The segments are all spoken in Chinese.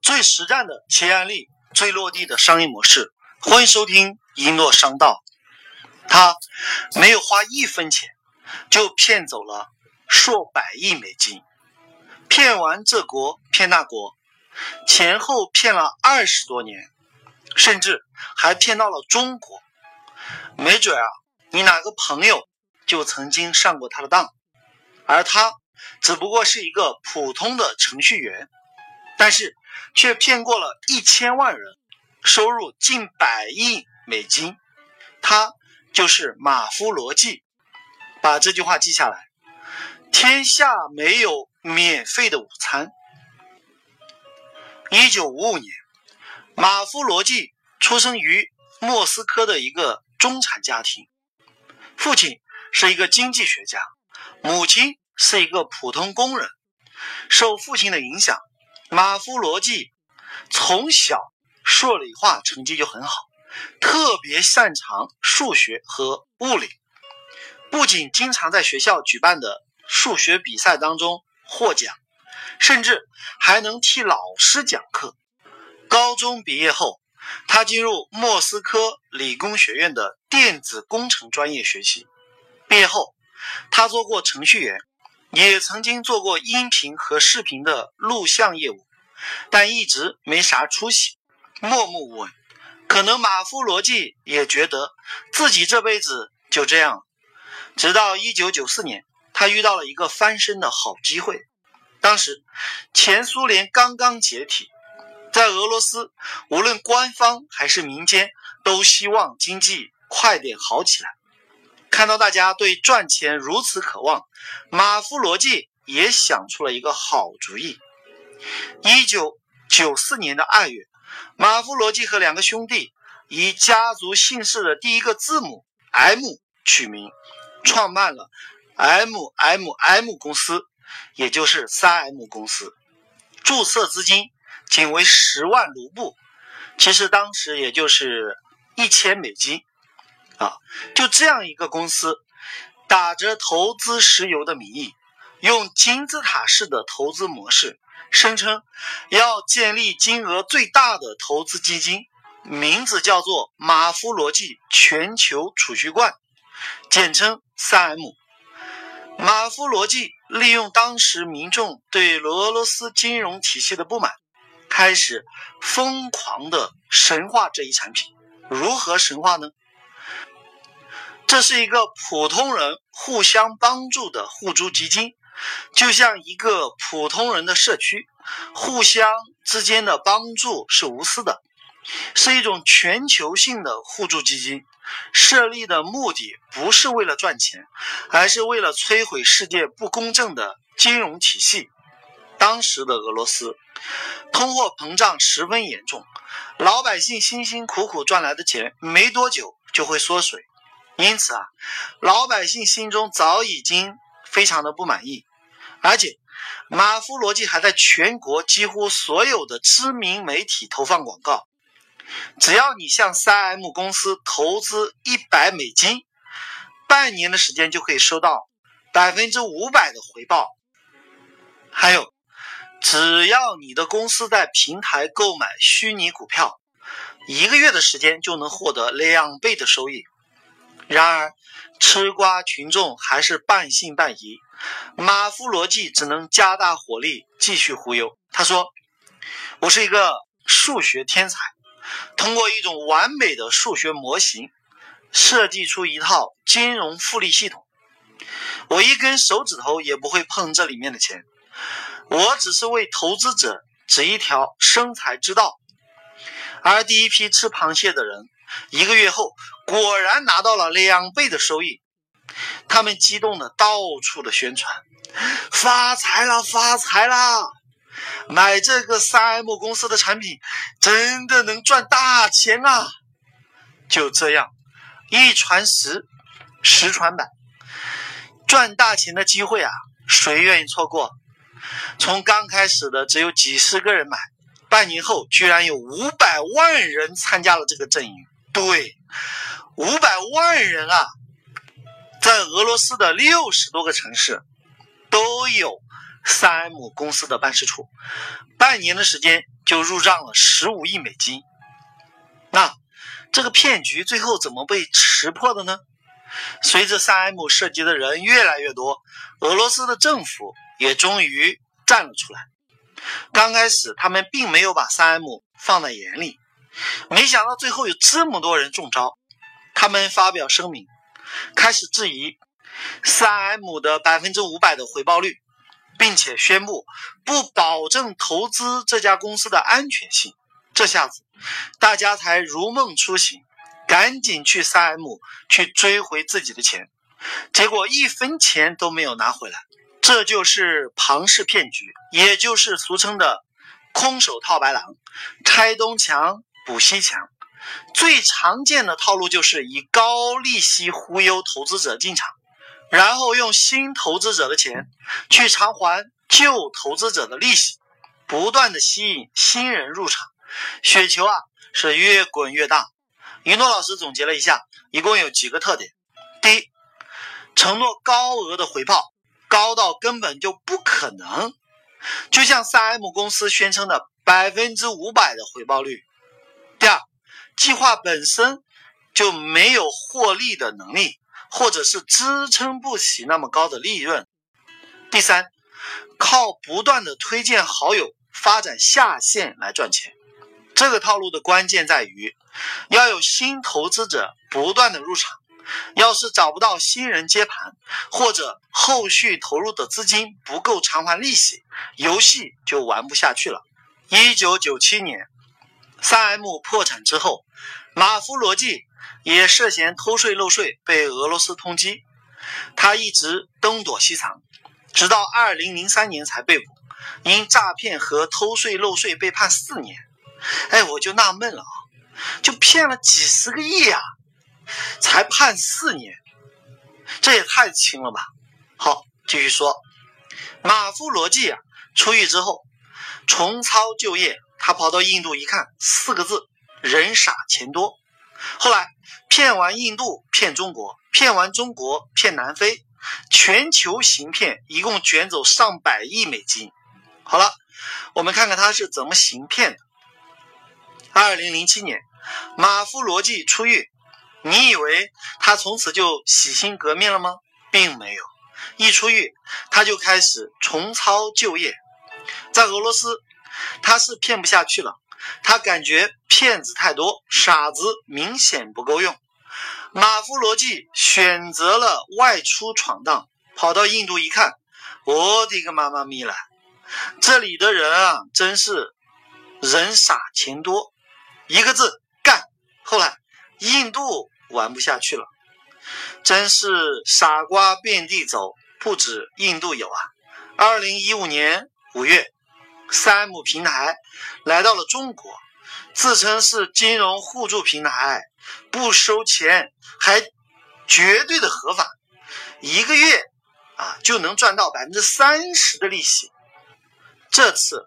最实战的企业案例，最落地的商业模式。欢迎收听一诺商道。他没有花一分钱，就骗走了数百亿美金，骗完这国骗那国，前后骗了二十多年，甚至还骗到了中国。没准啊，你哪个朋友就曾经上过他的当，而他只不过是一个普通的程序员。但是却骗过了一千万人，收入近百亿美金。他就是马夫罗季，把这句话记下来：天下没有免费的午餐。一九五五年，马夫罗季出生于莫斯科的一个中产家庭，父亲是一个经济学家，母亲是一个普通工人。受父亲的影响。马夫罗季从小数理化成绩就很好，特别擅长数学和物理，不仅经常在学校举办的数学比赛当中获奖，甚至还能替老师讲课。高中毕业后，他进入莫斯科理工学院的电子工程专业学习。毕业后，他做过程序员。也曾经做过音频和视频的录像业务，但一直没啥出息，默默无闻。可能马夫罗季也觉得自己这辈子就这样。直到1994年，他遇到了一个翻身的好机会。当时前苏联刚刚解体，在俄罗斯，无论官方还是民间，都希望经济快点好起来。看到大家对赚钱如此渴望，马夫罗季也想出了一个好主意。一九九四年的二月，马夫罗季和两个兄弟以家族姓氏的第一个字母 M 取名，创办了 MMM 公司，也就是三 M 公司。注册资金仅为十万卢布，其实当时也就是一千美金。啊，就这样一个公司，打着投资石油的名义，用金字塔式的投资模式，声称要建立金额最大的投资基金，名字叫做马夫罗季全球储蓄罐，简称三 M。马夫罗季利用当时民众对俄罗斯金融体系的不满，开始疯狂的神化这一产品。如何神化呢？这是一个普通人互相帮助的互助基金，就像一个普通人的社区，互相之间的帮助是无私的，是一种全球性的互助基金。设立的目的不是为了赚钱，而是为了摧毁世界不公正的金融体系。当时的俄罗斯通货膨胀十分严重，老百姓辛辛苦苦赚来的钱，没多久就会缩水。因此啊，老百姓心中早已经非常的不满意，而且马夫罗季还在全国几乎所有的知名媒体投放广告，只要你向三 M 公司投资一百美金，半年的时间就可以收到百分之五百的回报。还有，只要你的公司在平台购买虚拟股票，一个月的时间就能获得两倍的收益。然而，吃瓜群众还是半信半疑。马夫罗季只能加大火力继续忽悠。他说：“我是一个数学天才，通过一种完美的数学模型，设计出一套金融复利系统。我一根手指头也不会碰这里面的钱，我只是为投资者指一条生财之道。而第一批吃螃蟹的人。”一个月后，果然拿到了两倍的收益。他们激动的到处的宣传：“发财了，发财了！买这个三 M 公司的产品，真的能赚大钱啊！”就这样，一传十，十传百，赚大钱的机会啊，谁愿意错过？从刚开始的只有几十个人买，半年后居然有五百万人参加了这个阵营。对，五百万人啊，在俄罗斯的六十多个城市都有三 M 公司的办事处。半年的时间就入账了十五亿美金。那这个骗局最后怎么被识破的呢？随着 3M 涉及的人越来越多，俄罗斯的政府也终于站了出来。刚开始他们并没有把 3M 放在眼里，没想到最后有这么多人中招。他们发表声明，开始质疑三 M 的百分之五百的回报率，并且宣布不保证投资这家公司的安全性。这下子大家才如梦初醒。赶紧去三 M 去追回自己的钱，结果一分钱都没有拿回来。这就是庞氏骗局，也就是俗称的“空手套白狼”，拆东墙补息墙。最常见的套路就是以高利息忽悠投资者进场，然后用新投资者的钱去偿还旧投资者的利息，不断的吸引新人入场，雪球啊是越滚越大。云诺老师总结了一下，一共有几个特点：第一，承诺高额的回报，高到根本就不可能，就像 3M 公司宣称的百分之五百的回报率；计划本身就没有获利的能力，或者是支撑不起那么高的利润；第三，靠不断的推荐好友发展下线来赚钱。这个套路的关键在于。要有新投资者不断的入场，要是找不到新人接盘，或者后续投入的资金不够偿还利息，游戏就玩不下去了。一九九七年，3M 破产之后，马夫罗季也涉嫌偷税漏税被俄罗斯通缉，他一直东躲西藏，直到二零零三年才被捕，因诈骗和偷税漏税被判四年。哎，我就纳闷了啊。就骗了几十个亿啊，才判四年，这也太轻了吧！好，继续说，马夫罗季啊，出狱之后重操旧业，他跑到印度一看，四个字：人傻钱多。后来骗完印度，骗中国，骗完中国，骗南非，全球行骗，一共卷走上百亿美金。好了，我们看看他是怎么行骗的。二零零七年。马夫罗季出狱，你以为他从此就洗心革面了吗？并没有，一出狱他就开始重操旧业。在俄罗斯，他是骗不下去了，他感觉骗子太多，傻子明显不够用。马夫罗季选择了外出闯荡，跑到印度一看，我的个妈妈咪了，这里的人啊，真是人傻钱多，一个字干。后来，印度玩不下去了，真是傻瓜遍地走，不止印度有啊。二零一五年五月三 M 平台来到了中国，自称是金融互助平台，不收钱，还绝对的合法，一个月啊就能赚到百分之三十的利息。这次，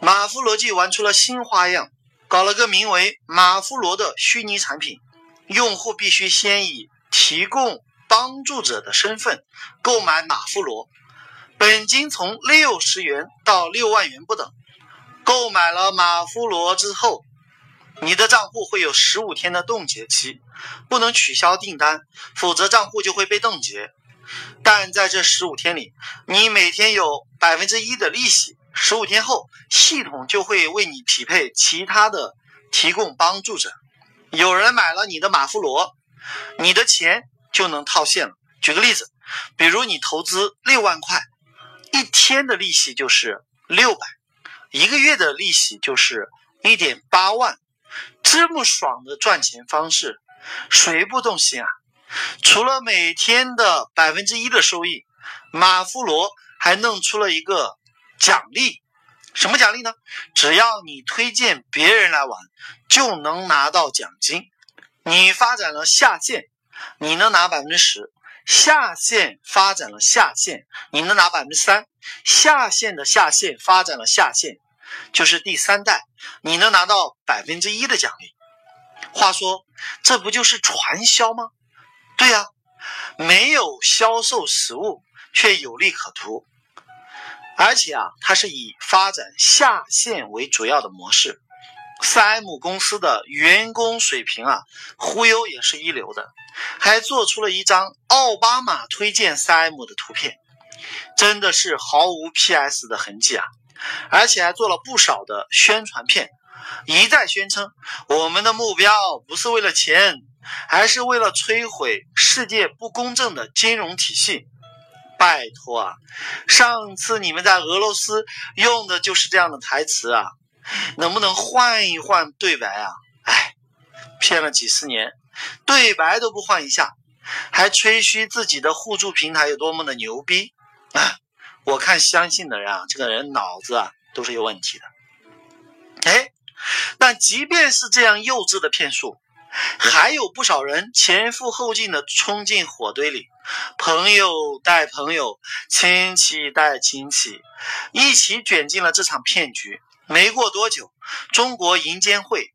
马夫罗季玩出了新花样。搞了个名为“马夫罗”的虚拟产品，用户必须先以提供帮助者的身份购买马夫罗，本金从六十元到六万元不等。购买了马夫罗之后，你的账户会有十五天的冻结期，不能取消订单，否则账户就会被冻结。但在这十五天里，你每天有百分之一的利息。十五天后，系统就会为你匹配其他的提供帮助者。有人买了你的马夫罗，你的钱就能套现了。举个例子，比如你投资六万块，一天的利息就是六百，一个月的利息就是一点八万。这么爽的赚钱方式，谁不动心啊？除了每天的百分之一的收益，马夫罗还弄出了一个。奖励，什么奖励呢？只要你推荐别人来玩，就能拿到奖金。你发展了下线，你能拿百分之十；下线发展了下线，你能拿百分之三；下线的下线发展了下线，就是第三代，你能拿到百分之一的奖励。话说，这不就是传销吗？对呀，没有销售实物，却有利可图。而且啊，它是以发展下线为主要的模式。三 M 公司的员工水平啊，忽悠也是一流的，还做出了一张奥巴马推荐三 M 的图片，真的是毫无 PS 的痕迹啊！而且还做了不少的宣传片，一再宣称我们的目标不是为了钱，而是为了摧毁世界不公正的金融体系。拜托啊，上次你们在俄罗斯用的就是这样的台词啊。能不能换一换对白啊？哎，骗了几十年，对白都不换一下，还吹嘘自己的互助平台有多么的牛逼啊！我看相信的人啊，这个人脑子啊都是有问题的。哎，但即便是这样幼稚的骗术，还有不少人前赴后继的冲进火堆里，朋友带朋友，亲戚带亲戚，一起卷进了这场骗局。没过多久，中国银监会、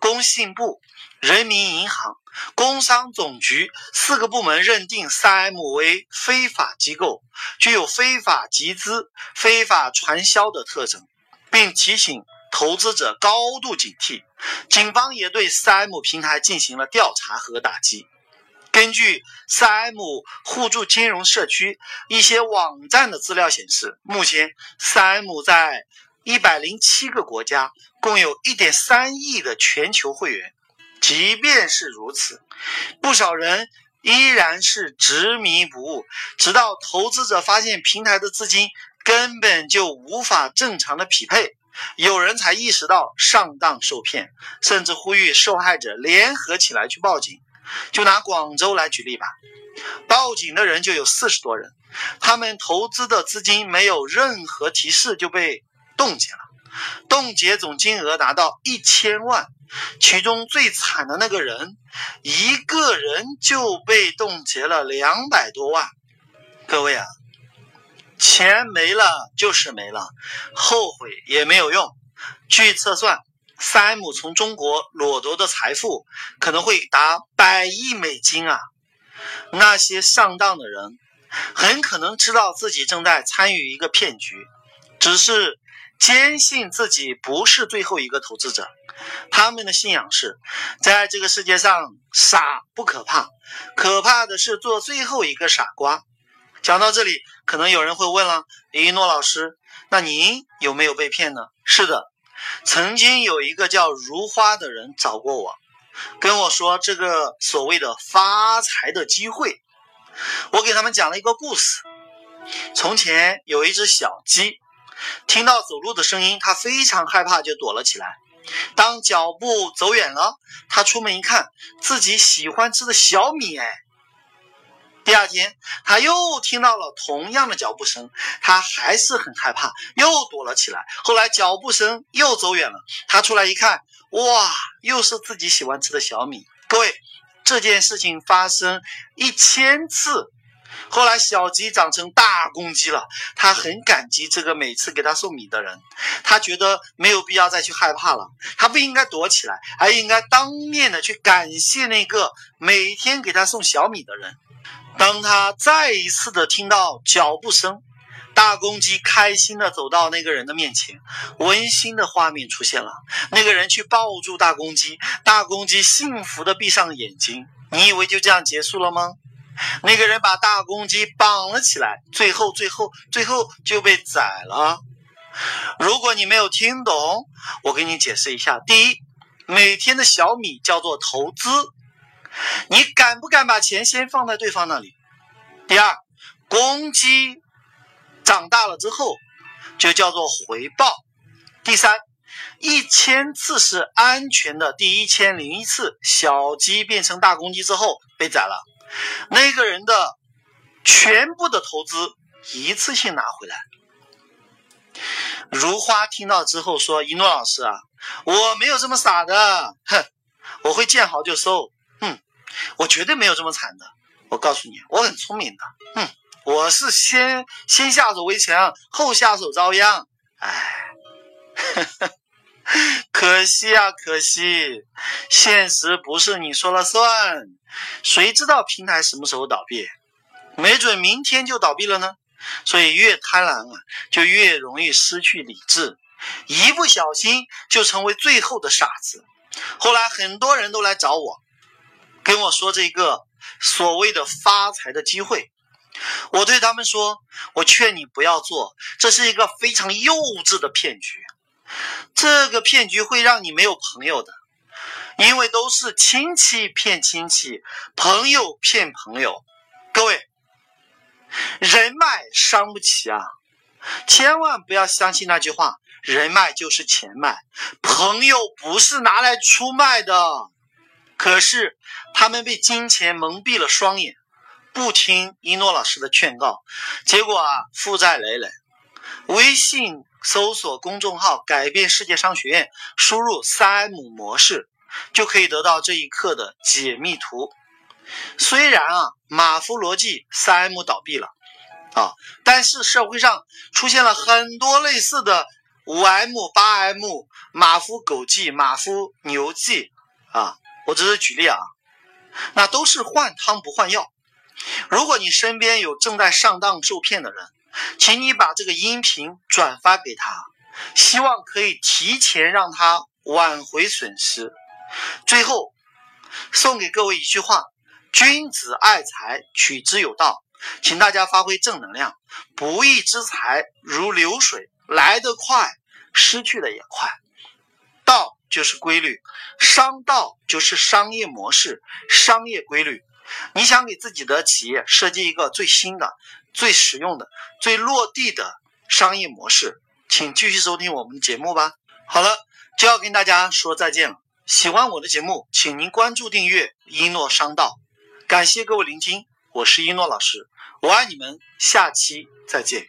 工信部、人民银行、工商总局四个部门认定三 M 为非法机构，具有非法集资、非法传销的特征，并提醒投资者高度警惕。警方也对三 M 平台进行了调查和打击。根据三 M 互助金融社区一些网站的资料显示，目前三 M 在一百零七个国家，共有一点三亿的全球会员。即便是如此，不少人依然是执迷不悟，直到投资者发现平台的资金根本就无法正常的匹配，有人才意识到上当受骗，甚至呼吁受害者联合起来去报警。就拿广州来举例吧，报警的人就有四十多人，他们投资的资金没有任何提示就被。冻结了，冻结总金额达到一千万，其中最惨的那个人，一个人就被冻结了两百多万。各位啊，钱没了就是没了，后悔也没有用。据测算，三 M 从中国掠夺的财富可能会达百亿美金啊！那些上当的人，很可能知道自己正在参与一个骗局，只是。坚信自己不是最后一个投资者，他们的信仰是，在这个世界上傻不可怕，可怕的是做最后一个傻瓜。讲到这里，可能有人会问了：李一诺老师，那您有没有被骗呢？是的，曾经有一个叫如花的人找过我，跟我说这个所谓的发财的机会。我给他们讲了一个故事：从前有一只小鸡。听到走路的声音，他非常害怕，就躲了起来。当脚步走远了，他出门一看，自己喜欢吃的小米。哎，第二天他又听到了同样的脚步声，他还是很害怕，又躲了起来。后来脚步声又走远了，他出来一看，哇，又是自己喜欢吃的小米。各位，这件事情发生一千次。后来小鸡长成大公鸡了，他很感激这个每次给他送米的人，他觉得没有必要再去害怕了，他不应该躲起来，而应该当面的去感谢那个每天给他送小米的人。当他再一次的听到脚步声，大公鸡开心的走到那个人的面前，温馨的画面出现了，那个人去抱住大公鸡，大公鸡幸福的闭上眼睛。你以为就这样结束了吗？那个人把大公鸡绑了起来，最后、最后、最后就被宰了。如果你没有听懂，我给你解释一下：第一，每天的小米叫做投资，你敢不敢把钱先放在对方那里？第二，公鸡长大了之后就叫做回报。第三，一千次是安全的，第一千零一次小鸡变成大公鸡之后被宰了。那个人的全部的投资一次性拿回来。如花听到之后说：“一诺老师啊，我没有这么傻的，哼，我会见好就收，哼，我绝对没有这么惨的。我告诉你，我很聪明的，哼，我是先先下手为强，后下手遭殃。哎，可惜啊，可惜，现实不是你说了算。”谁知道平台什么时候倒闭？没准明天就倒闭了呢。所以越贪婪啊，就越容易失去理智，一不小心就成为最后的傻子。后来很多人都来找我，跟我说这个所谓的发财的机会。我对他们说：“我劝你不要做，这是一个非常幼稚的骗局。这个骗局会让你没有朋友的，因为都是亲戚骗亲戚，朋友骗朋友。各位，人脉伤不起啊！千万不要相信那句话：人脉就是钱脉，朋友不是拿来出卖的。可是他们被金钱蒙蔽了双眼。”不听一诺老师的劝告，结果啊，负债累累。微信搜索公众号“改变世界商学院”，输入三 M 模式，就可以得到这一课的解密图。虽然啊，马夫逻辑三 M 倒闭了啊，但是社会上出现了很多类似的五 M、八 M、马夫狗计、马夫牛计啊，我只是举例啊，那都是换汤不换药。如果你身边有正在上当受骗的人，请你把这个音频转发给他，希望可以提前让他挽回损失。最后，送给各位一句话：君子爱财，取之有道。请大家发挥正能量。不义之财如流水，来得快，失去的也快。道就是规律，商道就是商业模式、商业规律。你想给自己的企业设计一个最新的、最实用的、最落地的商业模式，请继续收听我们的节目吧。好了，就要跟大家说再见了。喜欢我的节目，请您关注订阅一诺商道。感谢各位聆听，我是一诺老师，我爱你们，下期再见。